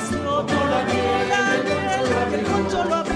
es. Otro la el